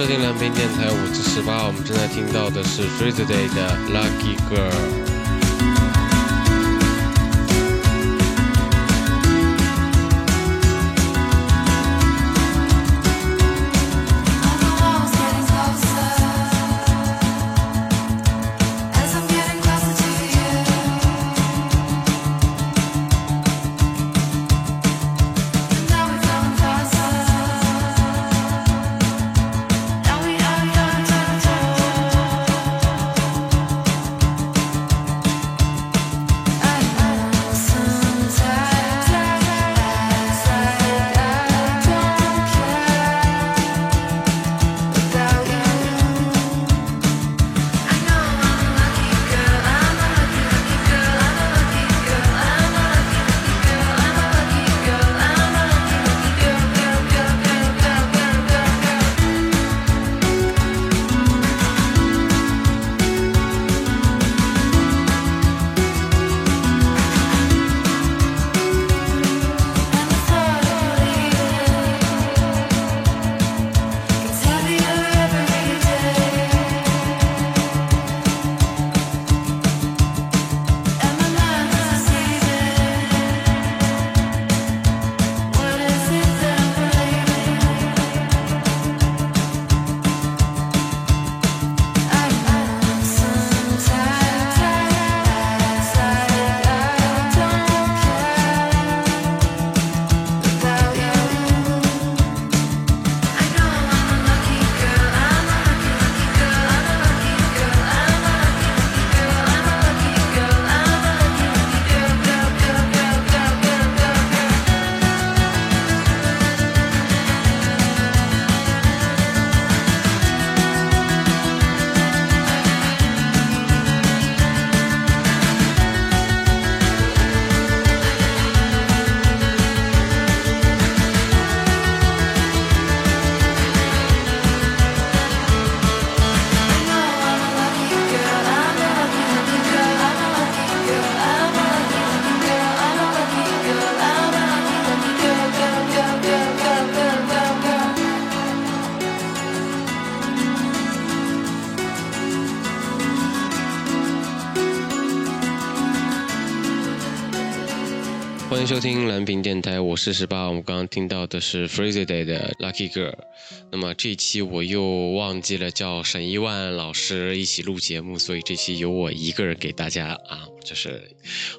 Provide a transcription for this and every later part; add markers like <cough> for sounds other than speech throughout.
收听蓝屏电台，五至十八，我们正在听到的是 Freeze Day 的 Lucky Girl。收听蓝屏电台，我是十八。我刚刚听到的是 Freeze Day 的 Lucky Girl。那么这一期我又忘记了叫沈一万老师一起录节目，所以这期由我一个人给大家啊，就是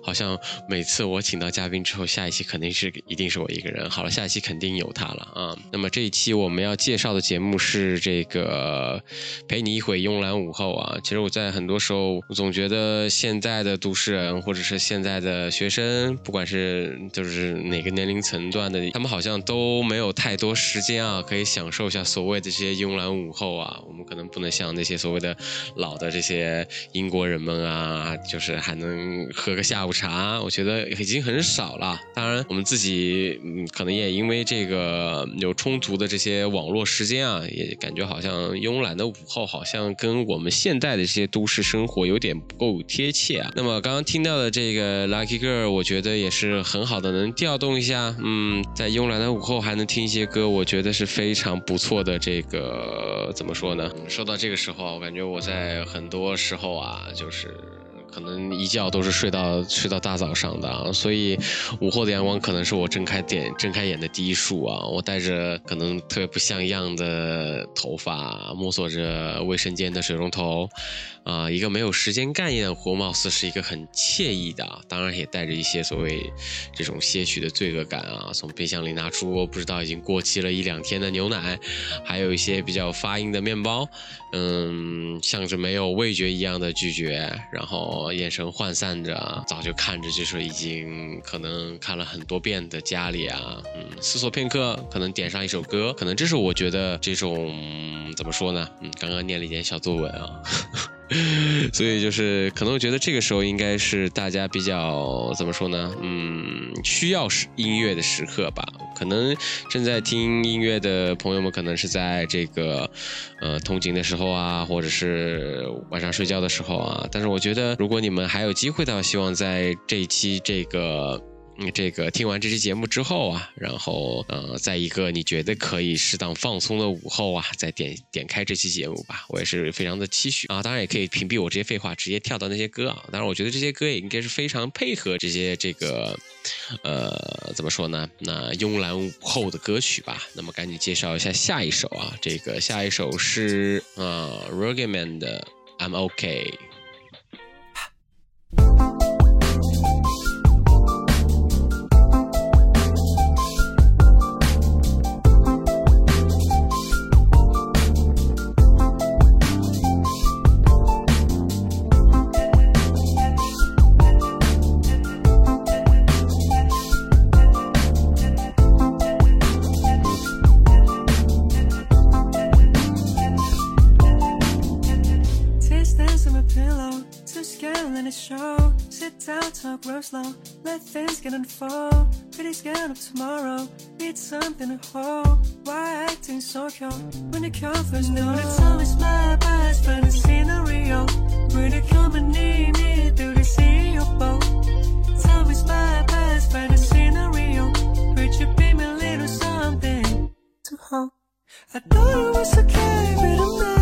好像每次我请到嘉宾之后，下一期肯定是一定是我一个人。好了，下一期肯定有他了啊。那么这一期我们要介绍的节目是这个陪你一会慵懒午后啊。其实我在很多时候我总觉得现在的都市人或者是现在的学生，不管是就是哪个年龄层段的，他们好像都没有太多时间啊，可以享受一下所谓的这些慵懒午后啊。我们可能不能像那些所谓的老的这些英国人们啊，就是还能喝个下午茶，我觉得已经很少了。当然，我们自己嗯，可能也因为这个有充足的这些网络时间啊，也感觉好像慵懒的午后好像跟我们现代的这些都市生活有点不够贴切啊。那么刚刚听到的这个 Lucky Girl，我觉得也是很好的，能调动一下，嗯，在慵懒的午后还能听一些歌，我觉得是非常不错的。这个怎么说呢？说到这个时候啊，我感觉我在很多时候啊，就是。可能一觉都是睡到睡到大早上的啊，所以午后的阳光可能是我睁开点睁开眼的第一束啊。我带着可能特别不像样的头发，摸索着卫生间的水龙头，啊，一个没有时间概念的活，貌似是一个很惬意的，当然也带着一些所谓这种些许的罪恶感啊。从冰箱里拿出不知道已经过期了一两天的牛奶，还有一些比较发硬的面包，嗯，像是没有味觉一样的拒绝，然后。眼神涣散着，早就看着就是已经可能看了很多遍的家里啊，嗯，思索片刻，可能点上一首歌，可能这是我觉得这种怎么说呢？嗯，刚刚念了一点小作文啊。<laughs> 所以就是可能我觉得这个时候应该是大家比较怎么说呢？嗯，需要时音乐的时刻吧。可能正在听音乐的朋友们，可能是在这个呃通勤的时候啊，或者是晚上睡觉的时候啊。但是我觉得，如果你们还有机会的话，希望在这一期这个。这个听完这期节目之后啊，然后呃，在一个你觉得可以适当放松的午后啊，再点点开这期节目吧，我也是非常的期许啊。当然也可以屏蔽我这些废话，直接跳到那些歌啊。当然，我觉得这些歌也应该是非常配合这些这个呃怎么说呢？那慵懒午后的歌曲吧。那么赶紧介绍一下下一首啊，这个下一首是啊 r o g e m a n 的 I'm OK。Let things get unfold. Pretty scared of tomorrow. Need something to hold. Why acting so cold when you come the comfort's no? It's always my best friend, the scenario. Pretty company, me through the sea of boat. It's always my best friend, the scenario. Could you be my little something to hold? I thought it was okay, but I'm not.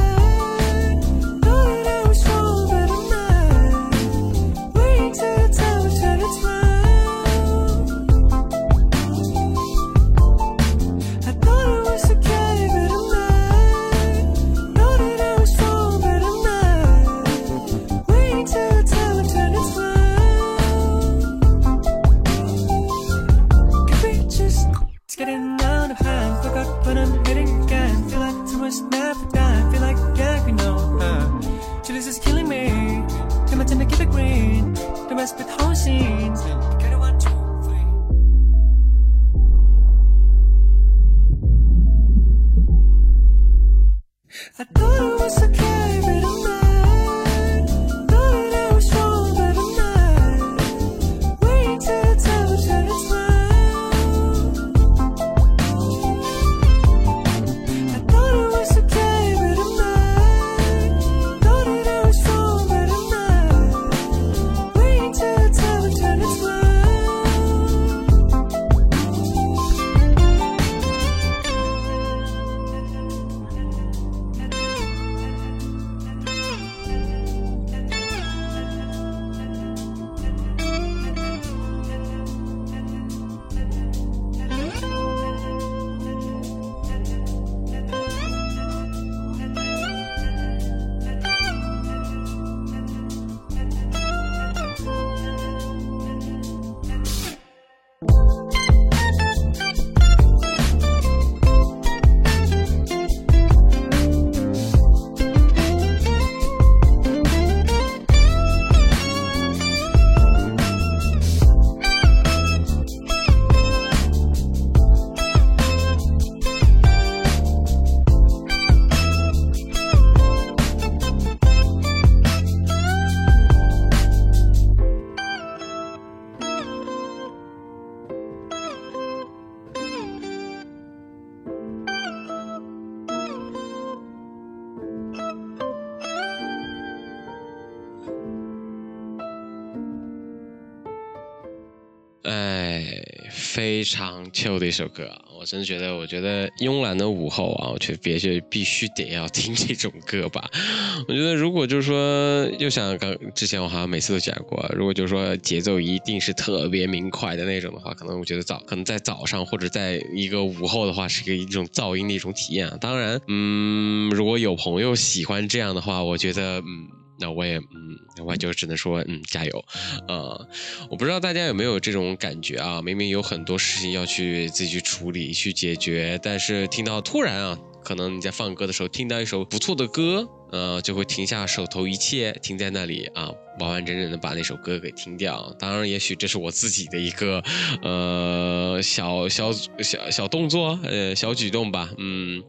非常 chill 的一首歌！我真的觉得，我觉得慵懒的午后啊，我觉得别就必须得要听这种歌吧。<laughs> 我觉得如果就是说，又像刚之前我好像每次都讲过，如果就是说节奏一定是特别明快的那种的话，可能我觉得早可能在早上或者在一个午后的话，是个一种噪音的一种体验。当然，嗯，如果有朋友喜欢这样的话，我觉得嗯。那我也嗯，我就只能说嗯，加油，呃，我不知道大家有没有这种感觉啊？明明有很多事情要去自己去处理、去解决，但是听到突然啊，可能你在放歌的时候听到一首不错的歌，呃，就会停下手头一切，停在那里啊，完完整整的把那首歌给听掉。当然，也许这是我自己的一个呃小小小小动作，呃，小举动吧，嗯。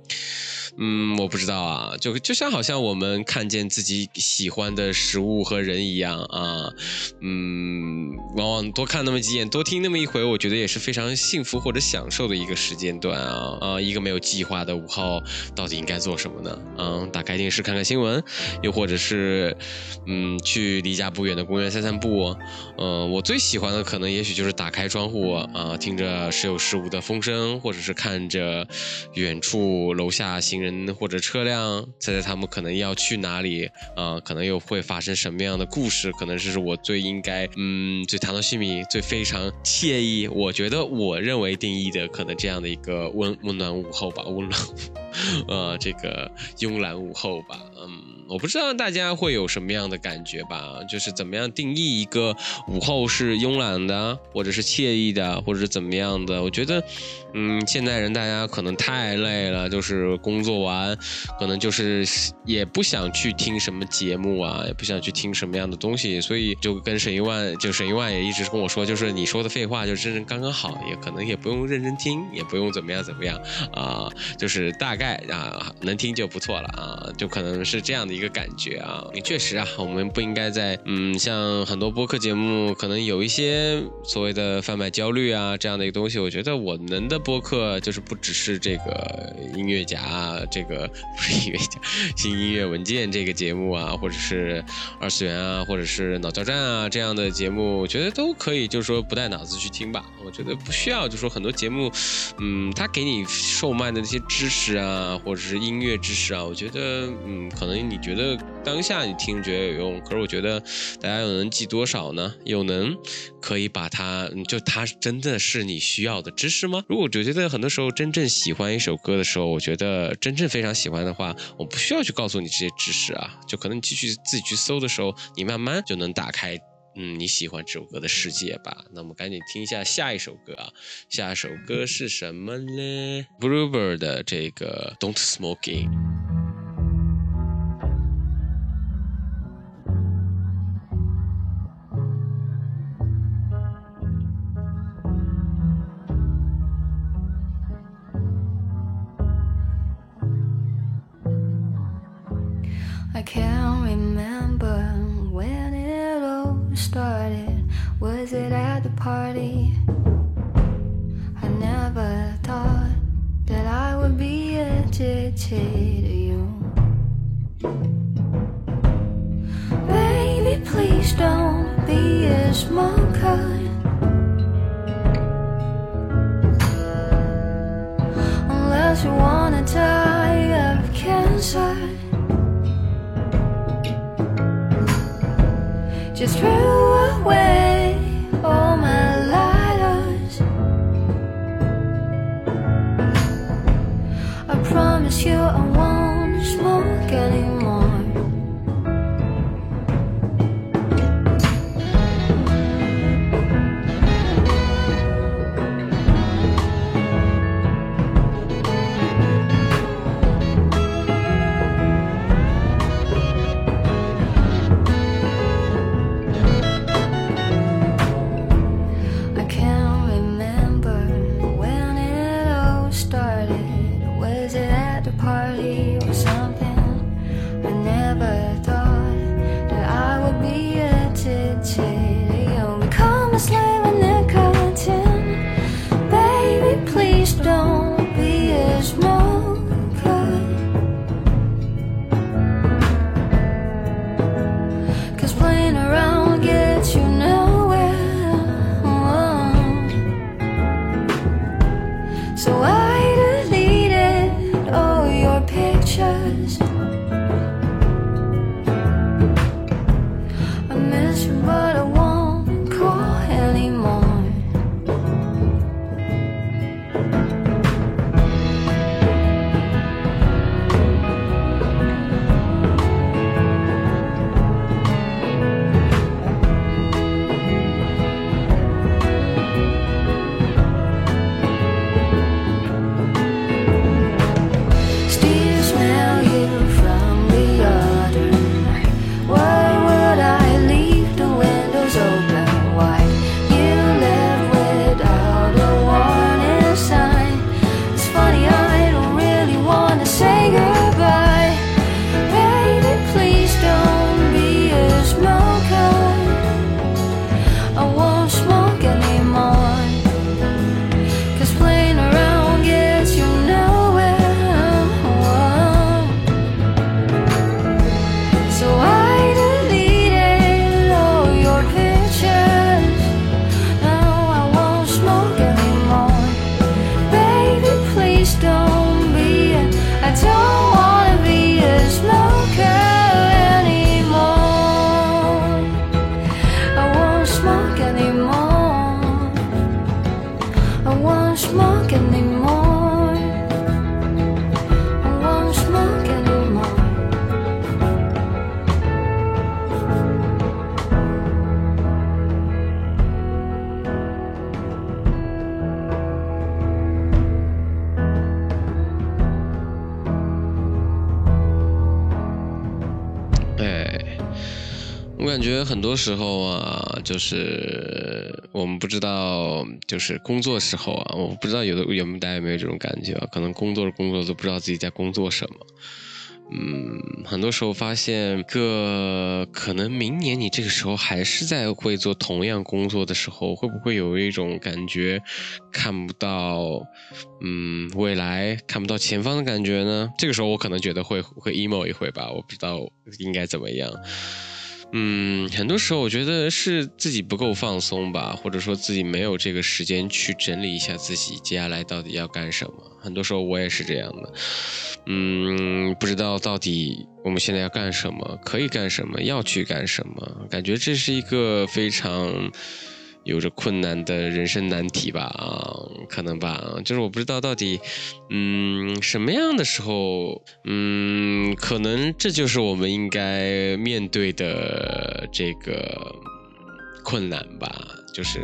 嗯，我不知道啊，就就像好像我们看见自己喜欢的食物和人一样啊，嗯，往往多看那么几眼，多听那么一回，我觉得也是非常幸福或者享受的一个时间段啊啊，一个没有计划的午后，到底应该做什么呢？嗯，打开电视看看新闻，又或者是嗯，去离家不远的公园散散步。嗯，我最喜欢的可能也许就是打开窗户啊，听着时有时无的风声，或者是看着远处楼下行人或者车辆，猜猜他们可能要去哪里啊？可能又会发生什么样的故事？可能这是我最应该嗯最谈到心里最非常惬意，我觉得我认为定义的可能这样的一个温温暖午后吧，温暖呃这个慵懒午后吧，嗯。我不知道大家会有什么样的感觉吧，就是怎么样定义一个午后是慵懒的，或者是惬意的，或者是怎么样的？我觉得，嗯，现代人大家可能太累了，就是工作完，可能就是也不想去听什么节目啊，也不想去听什么样的东西，所以就跟沈一万，就沈一万也一直跟我说，就是你说的废话就真正刚刚好，也可能也不用认真听，也不用怎么样怎么样啊，就是大概啊能听就不错了啊，就可能是这样的一。一个感觉啊，也确实啊，我们不应该在嗯，像很多播客节目，可能有一些所谓的贩卖焦虑啊这样的一个东西。我觉得我们的播客就是不只是这个音乐夹，这个不是音乐夹，新音乐文件这个节目啊，或者是二次元啊，或者是脑交战啊这样的节目，我觉得都可以，就是说不带脑子去听吧。我觉得不需要，就说很多节目，嗯，他给你售卖的那些知识啊，或者是音乐知识啊，我觉得嗯，可能你觉。觉得当下你听觉得有用，可是我觉得大家又能记多少呢？又能可以把它，就它真的是你需要的知识吗？如果我觉得很多时候真正喜欢一首歌的时候，我觉得真正非常喜欢的话，我不需要去告诉你这些知识啊，就可能你继续自己去搜的时候，你慢慢就能打开，嗯，你喜欢这首歌的世界吧。那我们赶紧听一下下一首歌啊，下一首歌是什么呢？Bluebird 的这个 Don't Smoking。多时候啊，就是我们不知道，就是工作时候啊，我不知道有的有没有大家有没有这种感觉啊？可能工作着工作都不知道自己在工作什么。嗯，很多时候发现个可能明年你这个时候还是在会做同样工作的时候，会不会有一种感觉看不到，嗯，未来看不到前方的感觉呢？这个时候我可能觉得会会 emo 一回吧，我不知道应该怎么样。嗯，很多时候我觉得是自己不够放松吧，或者说自己没有这个时间去整理一下自己接下来到底要干什么。很多时候我也是这样的，嗯，不知道到底我们现在要干什么，可以干什么，要去干什么，感觉这是一个非常有着困难的人生难题吧，啊，可能吧，就是我不知道到底，嗯，什么样的时候，嗯，可能这就是我们应该面对的这个困难吧。就是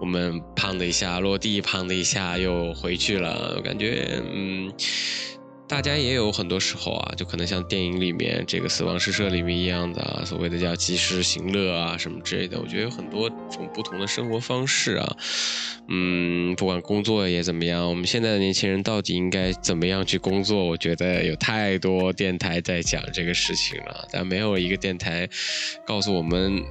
我们砰的一下落地，砰的一下又回去了，感觉嗯，大家也有很多时候啊，就可能像电影里面这个《死亡诗社》里面一样的啊，所谓的叫及时行乐啊什么之类的。我觉得有很多种不同的生活方式啊，嗯，不管工作也怎么样，我们现在的年轻人到底应该怎么样去工作？我觉得有太多电台在讲这个事情了，但没有一个电台告诉我们。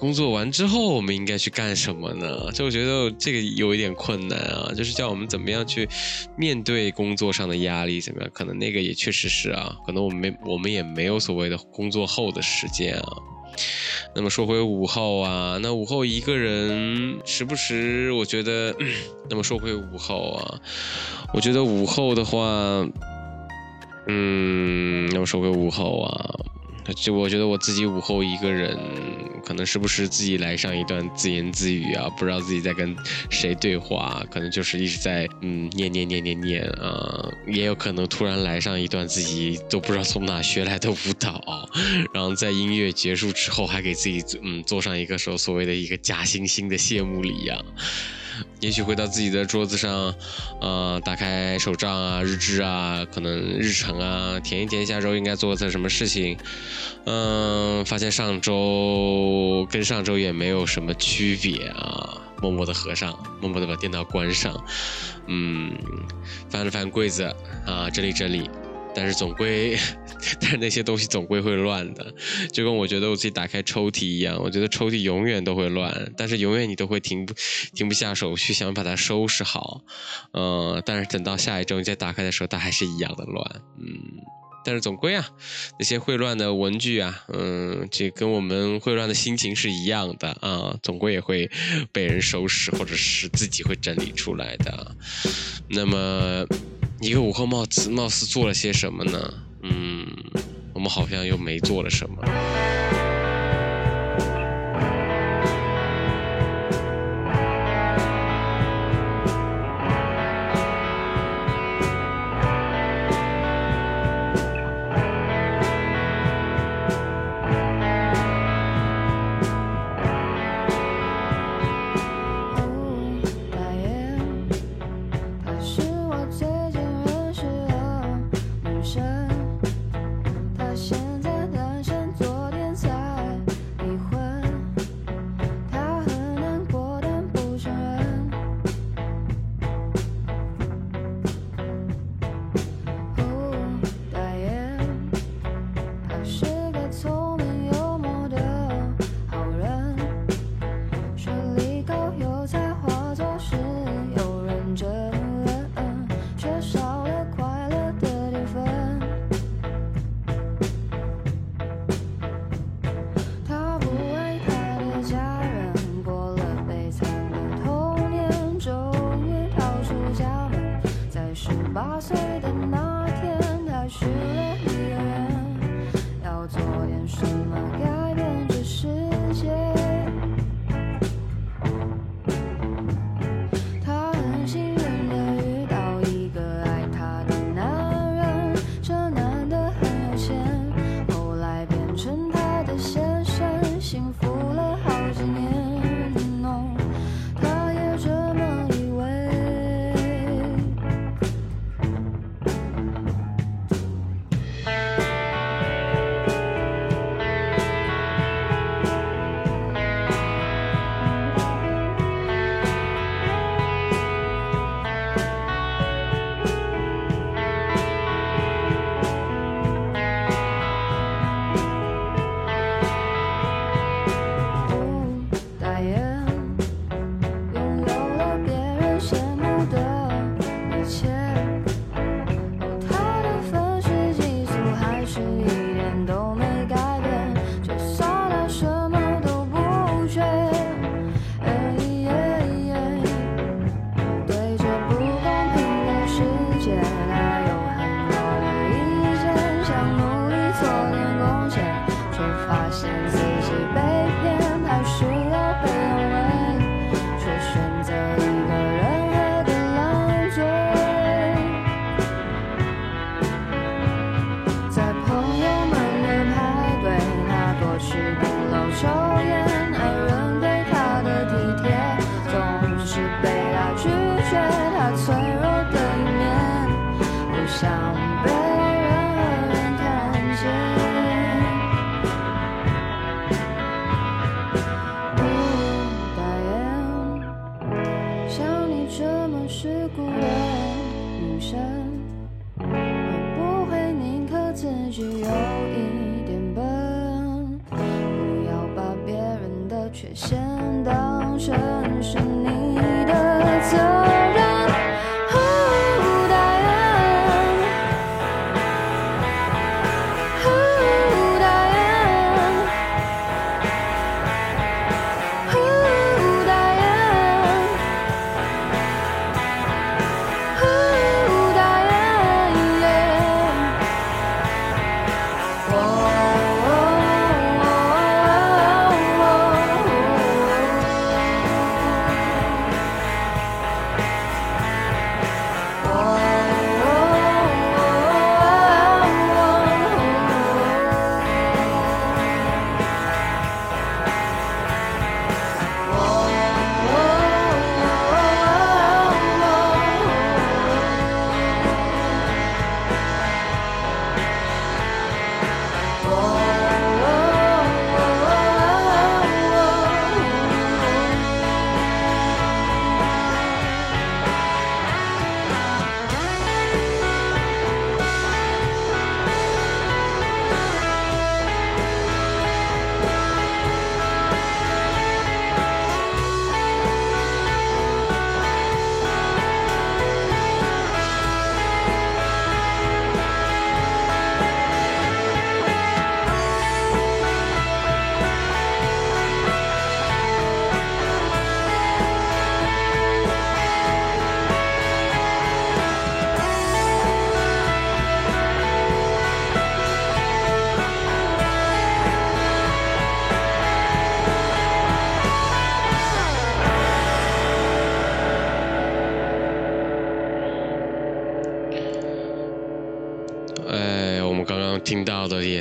工作完之后，我们应该去干什么呢？就我觉得这个有一点困难啊，就是叫我们怎么样去面对工作上的压力，怎么样？可能那个也确实是啊，可能我们没我们也没有所谓的工作后的时间啊。那么说回午后啊，那午后一个人时不时，我觉得，<clears throat> 那么说回午后啊，我觉得午后的话，嗯，那么说回午后啊。就我觉得我自己午后一个人，可能时不时自己来上一段自言自语啊，不知道自己在跟谁对话，可能就是一直在嗯念念念念念啊，也有可能突然来上一段自己都不知道从哪学来的舞蹈，然后在音乐结束之后还给自己嗯做上一个说所谓的一个假惺惺的谢幕礼呀。也许回到自己的桌子上，呃，打开手账啊、日志啊，可能日程啊，填一填下周应该做的什么事情，嗯，发现上周跟上周也没有什么区别啊，默默的合上，默默的把电脑关上，嗯，翻了翻柜子啊，整理整理。但是总归，<laughs> 但是那些东西总归会乱的，就跟我觉得我自己打开抽屉一样，我觉得抽屉永远都会乱，但是永远你都会停不停不下手去想把它收拾好，嗯，但是等到下一周你再打开的时候，它还是一样的乱，嗯，但是总归啊，那些会乱的文具啊，嗯，这跟我们会乱的心情是一样的。啊，总归也会被人收拾，或者是自己会整理出来的，那么。一个午后，貌似貌似做了些什么呢？嗯，我们好像又没做了什么。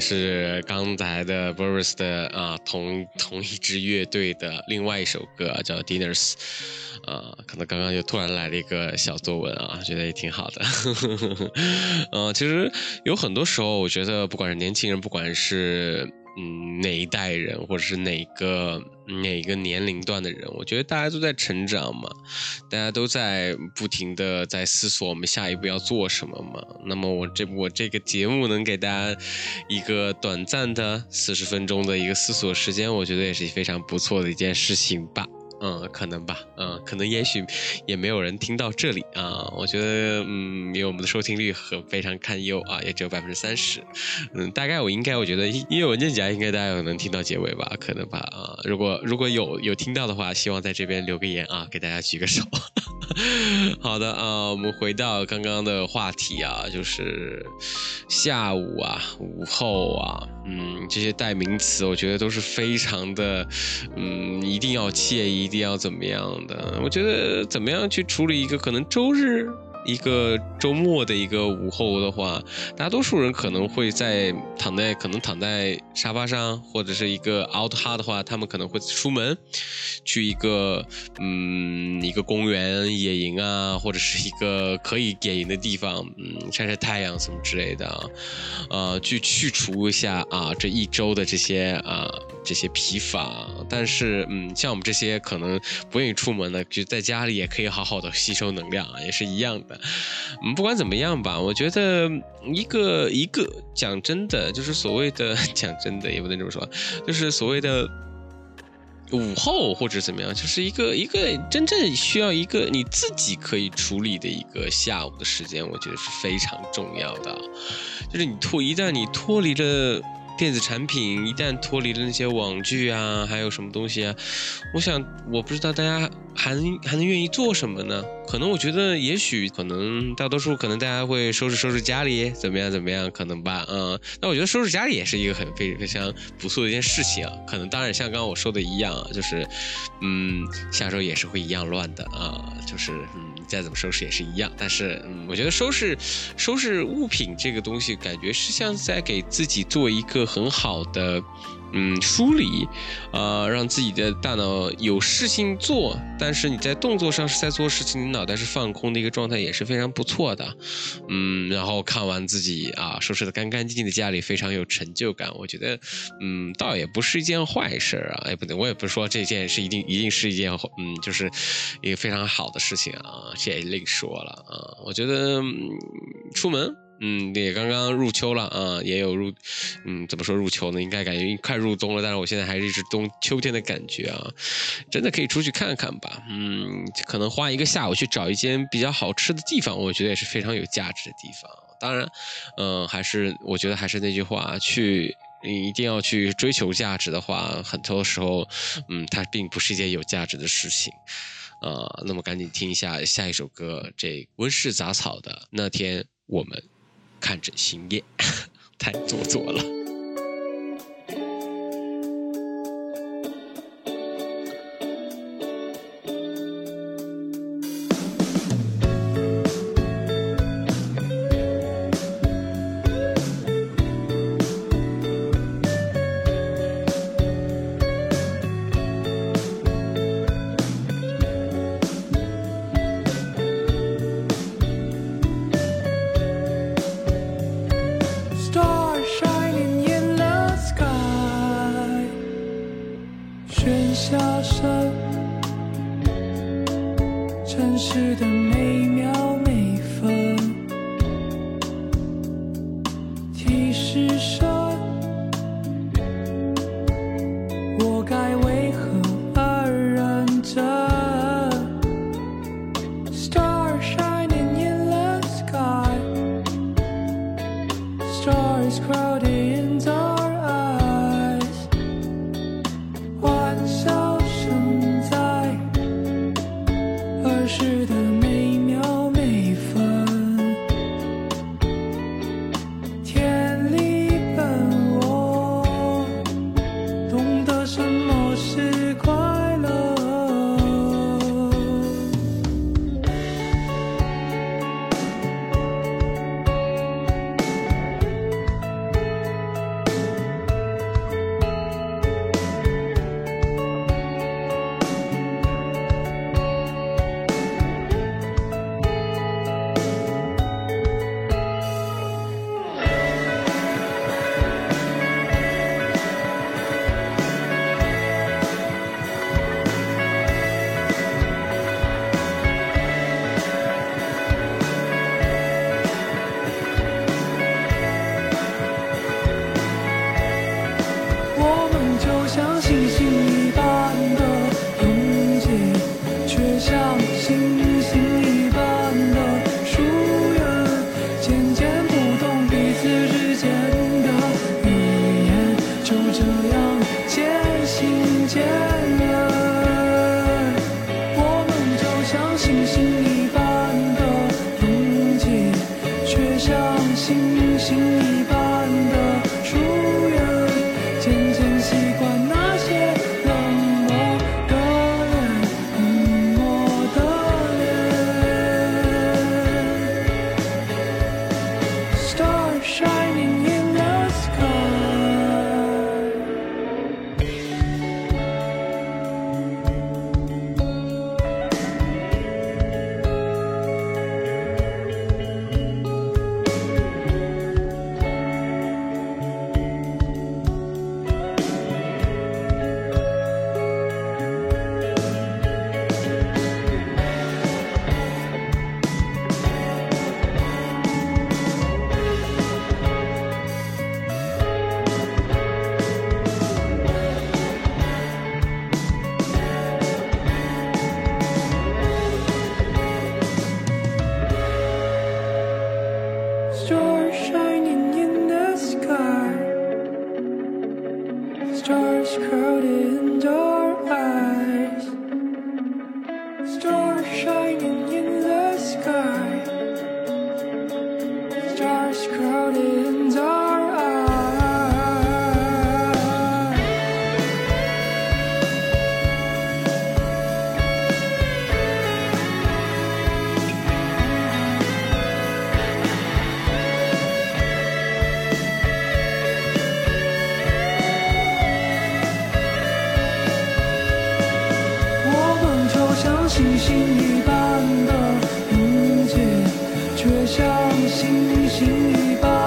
是刚才的 Boris 的啊同同一支乐队的另外一首歌、啊，叫 Dinners，啊，可能刚刚又突然来了一个小作文啊，觉得也挺好的。<laughs> 呃，其实有很多时候，我觉得不管是年轻人，不管是嗯哪一代人，或者是哪个哪个年龄段的人，我觉得大家都在成长嘛，大家都在不停的在思索我们下一步要做什么嘛。那么我这我这个节目能给大家一个短暂的四十分钟的一个思索时间，我觉得也是非常不错的一件事情吧。嗯，可能吧，嗯，可能也许也没有人听到这里啊。我觉得，嗯，因为我们的收听率很非常堪忧啊，也只有百分之三十。嗯，大概我应该，我觉得音乐文件夹应该大家有能听到结尾吧，可能吧啊。如果如果有有听到的话，希望在这边留个言啊，给大家举个手。<laughs> 好的啊，我们回到刚刚的话题啊，就是下午啊、午后啊，嗯，这些代名词，我觉得都是非常的，嗯，一定要介意，一定要怎么样的？我觉得怎么样去处理一个可能周日。一个周末的一个午后的话，大多数人可能会在躺在可能躺在沙发上，或者是一个 out hard 的话，他们可能会出门去一个嗯一个公园野营啊，或者是一个可以野营的地方，嗯晒晒太阳什么之类的啊，呃去去除一下啊这一周的这些啊这些疲乏。但是嗯像我们这些可能不愿意出门的，就在家里也可以好好的吸收能量啊，也是一样的。嗯，不管怎么样吧，我觉得一个一个讲真的，就是所谓的 <laughs> 讲真的，也不能这么说，就是所谓的午后或者怎么样，就是一个一个真正需要一个你自己可以处理的一个下午的时间，我觉得是非常重要的。就是你脱一旦你脱离了。电子产品一旦脱离了那些网剧啊，还有什么东西啊，我想我不知道大家还能还能愿意做什么呢？可能我觉得也许可能大多数可能大家会收拾收拾家里怎么样怎么样可能吧，嗯，那我觉得收拾家里也是一个很非非常不错的一件事情啊。可能当然像刚刚我说的一样啊，就是嗯下周也是会一样乱的啊，就是嗯再怎么收拾也是一样。但是嗯，我觉得收拾收拾物品这个东西，感觉是像在给自己做一个很好的嗯梳理，呃，让自己的大脑有事情做，但是你在动作上是在做事情，你脑袋是放空的一个状态，也是非常不错的。嗯，然后看完自己啊收拾的干干净净的家里，非常有成就感。我觉得，嗯，倒也不是一件坏事啊。哎，不对，我也不是说这件事一定一定是一件嗯，就是一个非常好的事情啊。这也另说了啊。我觉得、嗯出门。嗯，也刚刚入秋了啊，也有入，嗯，怎么说入秋呢？应该感觉快入冬了，但是我现在还是一直冬秋天的感觉啊，真的可以出去看看吧。嗯，可能花一个下午去找一间比较好吃的地方，我觉得也是非常有价值的地方。当然，嗯、还是我觉得还是那句话，去你一定要去追求价值的话，很多时候，嗯，它并不是一件有价值的事情。啊、那么赶紧听一下下一首歌，这温室杂草的那天我们看着星夜，<laughs> 太做作了。像星星一般的凝结，却像星星一般。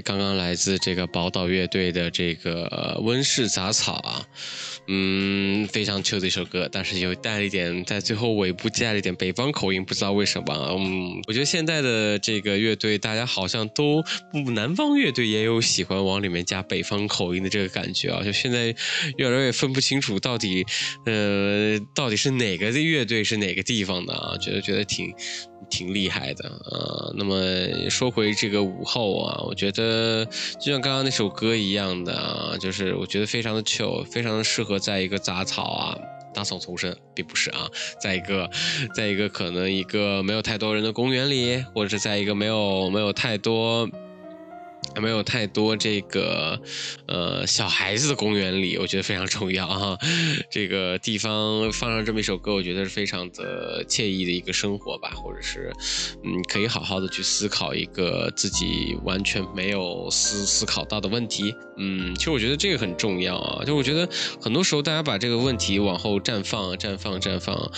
刚刚来自这个宝岛乐队的这个温室杂草啊，嗯，非常 chill 的一首歌，但是有带了一点在最后尾部加了一点北方口音，不知道为什么。嗯，我觉得现在的这个乐队，大家好像都嗯南方乐队也有喜欢往里面加北方口音的这个感觉啊，就现在越来越分不清楚到底呃到底是哪个的乐队是哪个地方的啊，觉得觉得挺挺厉害的啊。那么说回这个午后啊，我觉得就像刚刚那首歌一样的啊，就是我觉得非常的 chill，非常的适合在一个杂草啊。杂草丛生，并不是啊，在一个，在一个可能一个没有太多人的公园里，或者是在一个没有没有太多。还没有太多这个呃小孩子的公园里，我觉得非常重要啊。这个地方放上这么一首歌，我觉得是非常的惬意的一个生活吧，或者是嗯可以好好的去思考一个自己完全没有思思考到的问题。嗯，其实我觉得这个很重要啊。就我觉得很多时候大家把这个问题往后绽放、绽放、绽放，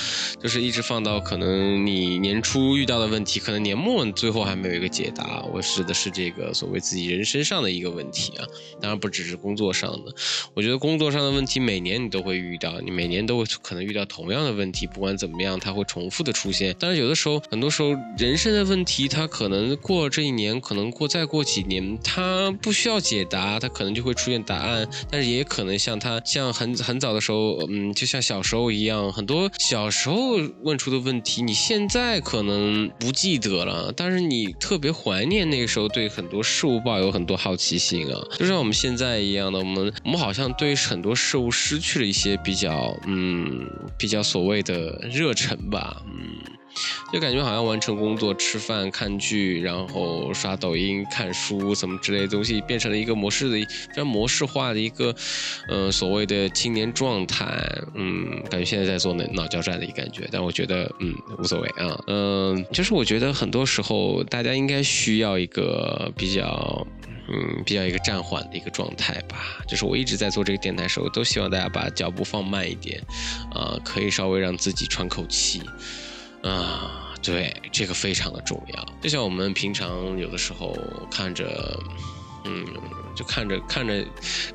就是一直放到可能你年初遇到的问题，可能年末最后还没有一个解答。我指的是这个所谓自己人身上的一个问题啊，当然不只是工作上的。我觉得工作上的问题每年你都会遇到，你每年都会可能遇到同样的问题，不管怎么样，它会重复的出现。但是有的时候，很多时候人生的问题，它可能过这一年，可能过再过几年，它不需要解答，它可能就会出现答案。但是也可能像他像很很早的时候，嗯，就像小时候一样，很多小时候问出的问题，你现在可能不记得了，但是你特别怀念那个时候对很多事物抱有很多好奇心啊，就像我们现在一样的，我们我们好像对很多事物失去了一些比较嗯比较所谓的热忱吧，嗯。就感觉好像完成工作、吃饭、看剧，然后刷抖音、看书什么之类的东西，变成了一个模式的、非常模式化的一个，呃，所谓的青年状态。嗯，感觉现在在做脑脑交战的一个感觉，但我觉得，嗯，无所谓啊。嗯，就是我觉得很多时候大家应该需要一个比较。嗯，比较一个暂缓的一个状态吧。就是我一直在做这个电台的时候，都希望大家把脚步放慢一点，啊、可以稍微让自己喘口气。啊，对，这个非常的重要。就像我们平常有的时候看着，嗯，就看着看着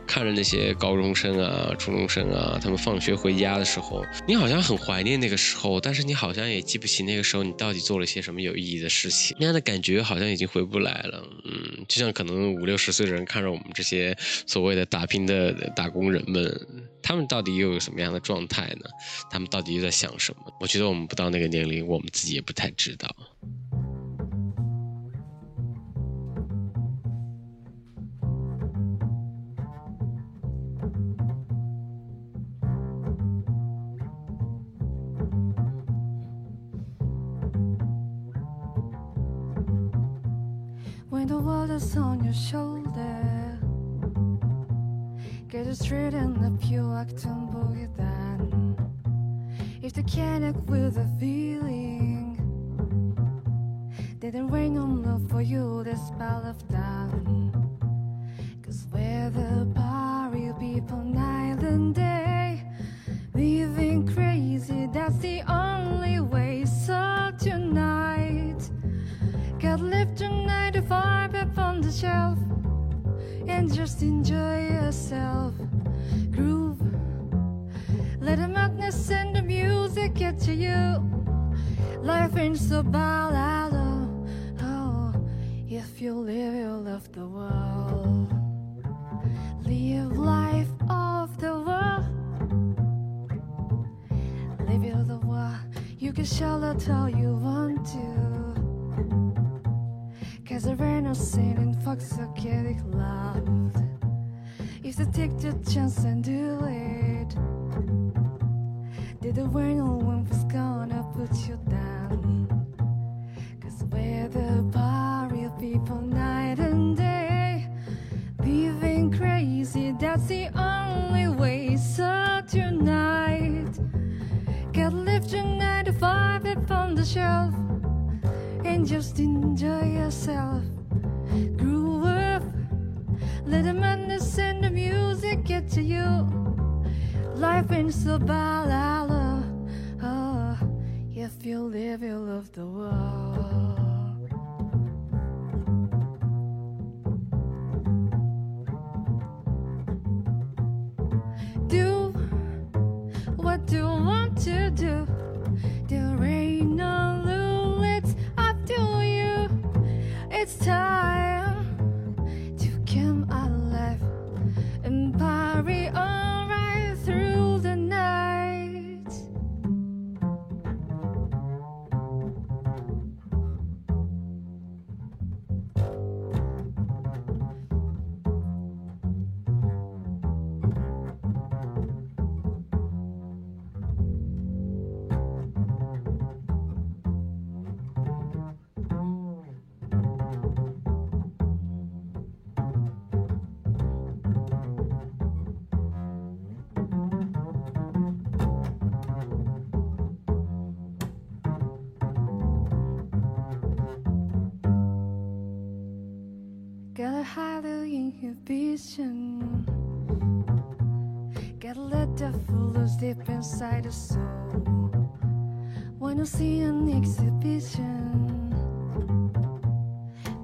看着那些高中生啊、初中生啊，他们放学回家的时候，你好像很怀念那个时候，但是你好像也记不起那个时候你到底做了些什么有意义的事情，那样的感觉好像已经回不来了。嗯，就像可能五六十岁的人看着我们这些所谓的打拼的打工人们，他们到底又有什么样的状态呢？他们到底又在想什么？我觉得我们不到那个年龄，我们自己也不太知道。Deep inside the soul. Wanna see an exhibition.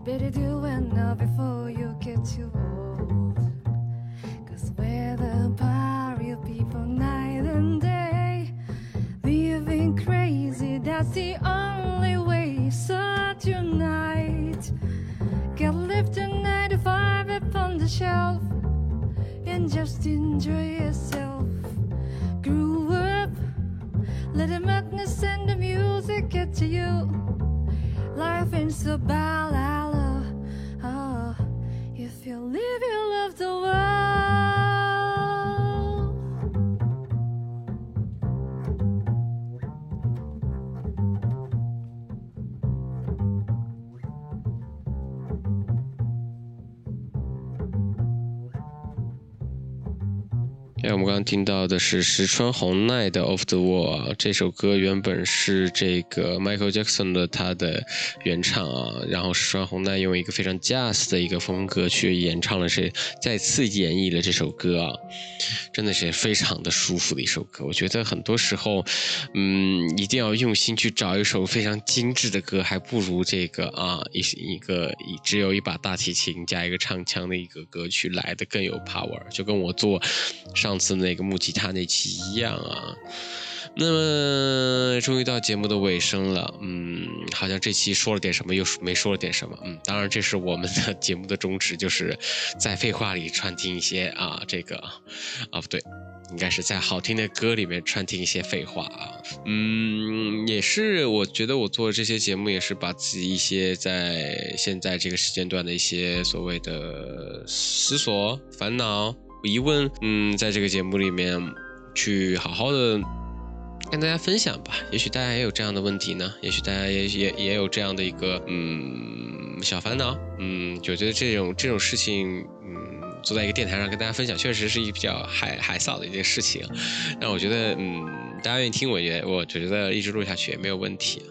Better do it now before you get too old. 听到的是石川红奈的《Of the Wall》这首歌，原本是这个 Michael Jackson 的他的原唱啊，然后石川红奈用一个非常 jazz 的一个风格去演唱了这，再次演绎了这首歌啊，真的是非常的舒服的一首歌。我觉得很多时候，嗯，一定要用心去找一首非常精致的歌，还不如这个啊一一个一只有一把大提琴加一个唱腔的一个歌曲来的更有 power，就跟我做上次那一个木吉他那期一样啊。那么，终于到节目的尾声了，嗯，好像这期说了点什么，又没说了点什么，嗯，当然这是我们的 <laughs> 节目的宗旨，就是在废话里穿听一些啊，这个啊不对，应该是在好听的歌里面穿听一些废话啊，嗯，也是，我觉得我做这些节目也是把自己一些在现在这个时间段的一些所谓的思索、烦恼、疑问，嗯，在这个节目里面去好好的。跟大家分享吧，也许大家也有这样的问题呢，也许大家也也也有这样的一个嗯小烦恼，嗯，就觉得这种这种事情，嗯，坐在一个电台上跟大家分享，确实是一比较害害臊的一件事情。但我觉得，嗯，大家愿意听，我觉得我觉得一直录下去也没有问题。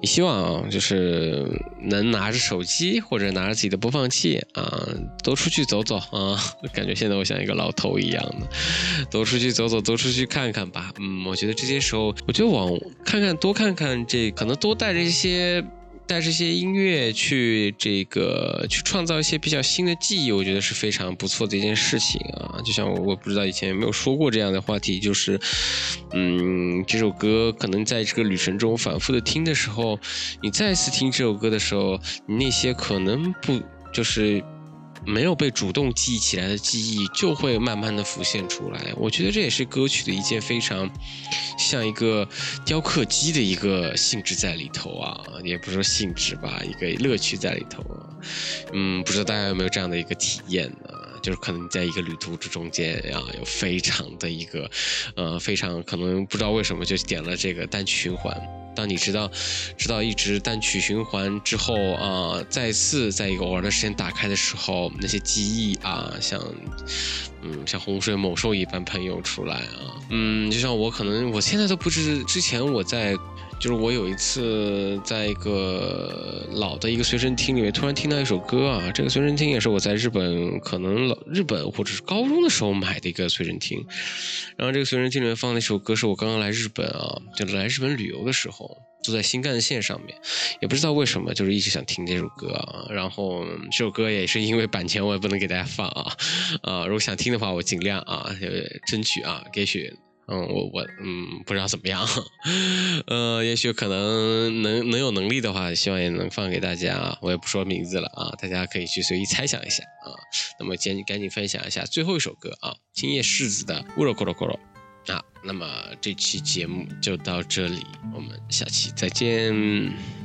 也希望，就是能拿着手机或者拿着自己的播放器啊，多出去走走啊。感觉现在我像一个老头一样的，多出去走走，多出去看看吧。嗯，我觉得这些时候，我觉得往看看，多看看这，可能多带着一些带这些音乐去这个去创造一些比较新的记忆，我觉得是非常不错的一件事情啊。就像我我不知道以前有没有说过这样的话题，就是，嗯，这首歌可能在这个旅程中反复的听的时候，你再次听这首歌的时候，你那些可能不就是。没有被主动记忆起来的记忆，就会慢慢的浮现出来。我觉得这也是歌曲的一件非常像一个雕刻机的一个性质在里头啊，也不是说性质吧，一个乐趣在里头啊。嗯，不知道大家有没有这样的一个体验呢？就是可能你在一个旅途之中间啊，有非常的一个，呃，非常可能不知道为什么就点了这个单曲循环。当你知道，知道一直单曲循环之后啊、再次在一个偶尔的时间打开的时候，那些记忆啊，像，嗯，像洪水猛兽一般喷涌出来啊。嗯，就像我可能我现在都不知，之前我在。就是我有一次在一个老的一个随身听里面突然听到一首歌啊，这个随身听也是我在日本可能老日本或者是高中的时候买的一个随身听，然后这个随身听里面放的一首歌是我刚刚来日本啊，就来日本旅游的时候坐在新干线上面，也不知道为什么就是一直想听这首歌啊，然后这首歌也是因为版权我也不能给大家放啊，啊如果想听的话我尽量啊争取啊给许。嗯，我我嗯不知道怎么样，<laughs> 呃，也许可能能能有能力的话，希望也能放给大家啊。我也不说名字了啊，大家可以去随意猜想一下啊。那么赶紧赶紧分享一下最后一首歌啊，青叶世子的《乌罗咕罗咕罗》啊。那么这期节目就到这里，我们下期再见。